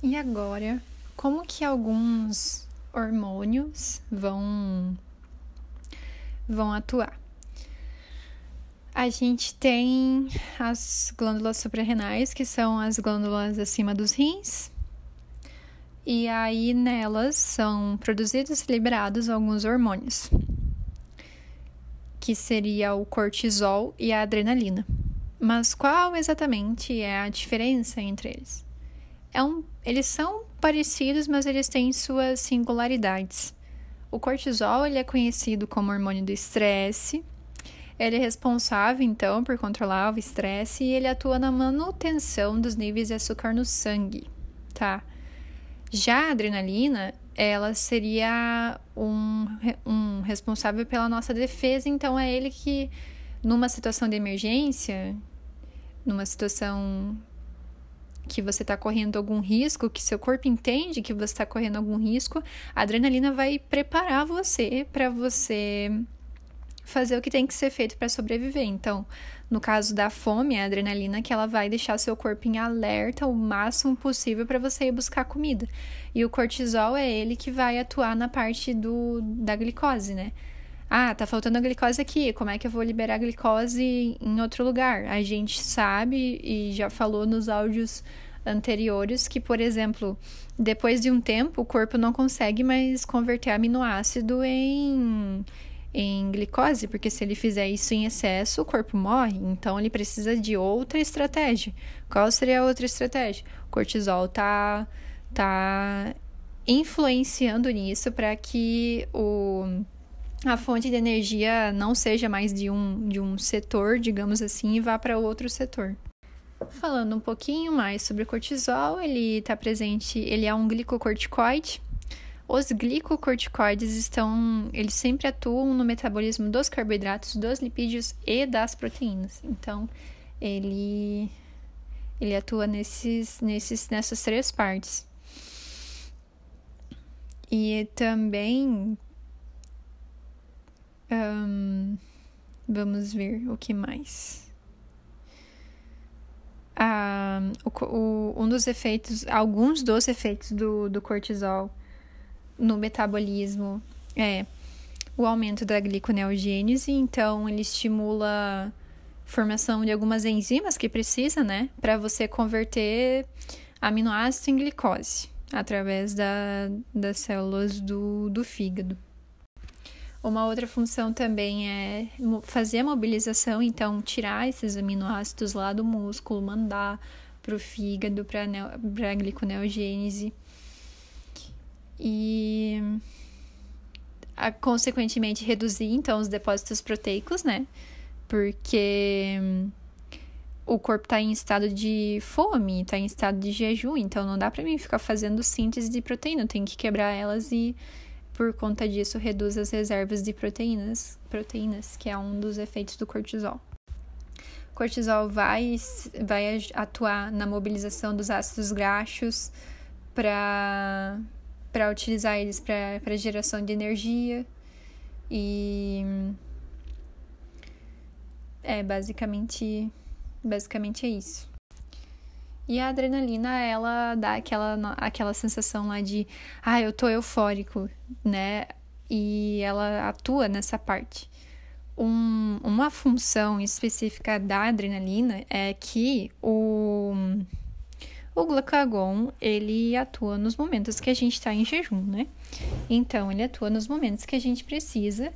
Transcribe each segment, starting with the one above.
E agora, como que alguns hormônios vão vão atuar? A gente tem as glândulas suprarrenais, que são as glândulas acima dos rins. E aí nelas são produzidos e liberados alguns hormônios, que seria o cortisol e a adrenalina. Mas qual exatamente é a diferença entre eles? É um, eles são parecidos, mas eles têm suas singularidades. O cortisol ele é conhecido como hormônio do estresse. Ele é responsável, então, por controlar o estresse e ele atua na manutenção dos níveis de açúcar no sangue, tá? Já a adrenalina, ela seria um, um responsável pela nossa defesa, então é ele que, numa situação de emergência, numa situação que você está correndo algum risco, que seu corpo entende que você está correndo algum risco, a adrenalina vai preparar você para você fazer o que tem que ser feito para sobreviver. Então, no caso da fome, é a adrenalina que ela vai deixar seu corpo em alerta o máximo possível para você ir buscar comida. E o cortisol é ele que vai atuar na parte do, da glicose, né? Ah, tá faltando a glicose aqui, como é que eu vou liberar a glicose em outro lugar? A gente sabe e já falou nos áudios anteriores que, por exemplo, depois de um tempo, o corpo não consegue mais converter aminoácido em, em glicose, porque se ele fizer isso em excesso, o corpo morre. Então, ele precisa de outra estratégia. Qual seria a outra estratégia? O cortisol tá, tá influenciando nisso para que o a fonte de energia não seja mais de um, de um setor, digamos assim, e vá para outro setor. Falando um pouquinho mais sobre o cortisol, ele está presente, ele é um glicocorticoide. Os glicocorticoides estão, eles sempre atuam no metabolismo dos carboidratos, dos lipídios e das proteínas. Então, ele ele atua nesses, nesses, nessas três partes. E também um, vamos ver o que mais. Ah, o, o, um dos efeitos, alguns dos efeitos do, do cortisol no metabolismo é o aumento da gliconeogênese, então ele estimula formação de algumas enzimas que precisa, né, para você converter aminoácidos em glicose através da, das células do, do fígado. Uma outra função também é fazer a mobilização, então tirar esses aminoácidos lá do músculo, mandar para o fígado, para a gliconeogênese. E a, consequentemente reduzir então os depósitos proteicos, né? Porque o corpo está em estado de fome, está em estado de jejum, então não dá para mim ficar fazendo síntese de proteína, tenho que quebrar elas e por conta disso, reduz as reservas de proteínas, proteínas, que é um dos efeitos do cortisol. O cortisol vai, vai atuar na mobilização dos ácidos graxos para para utilizar eles para geração de energia e é basicamente basicamente é isso. E a adrenalina, ela dá aquela, aquela sensação lá de, ah, eu tô eufórico, né? E ela atua nessa parte. Um, uma função específica da adrenalina é que o, o glucagon, ele atua nos momentos que a gente está em jejum, né? Então, ele atua nos momentos que a gente precisa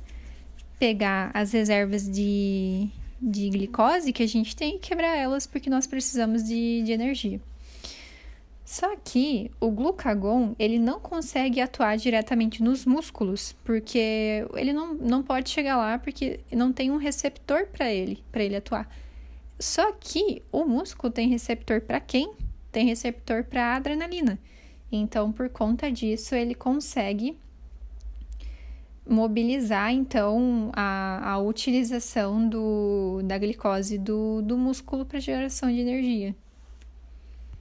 pegar as reservas de, de glicose que a gente tem e quebrar elas porque nós precisamos de, de energia. Só que o glucagon, ele não consegue atuar diretamente nos músculos, porque ele não, não pode chegar lá porque não tem um receptor para ele, para ele atuar. Só que o músculo tem receptor para quem? Tem receptor para adrenalina. Então, por conta disso, ele consegue mobilizar então a, a utilização do, da glicose do, do músculo para geração de energia.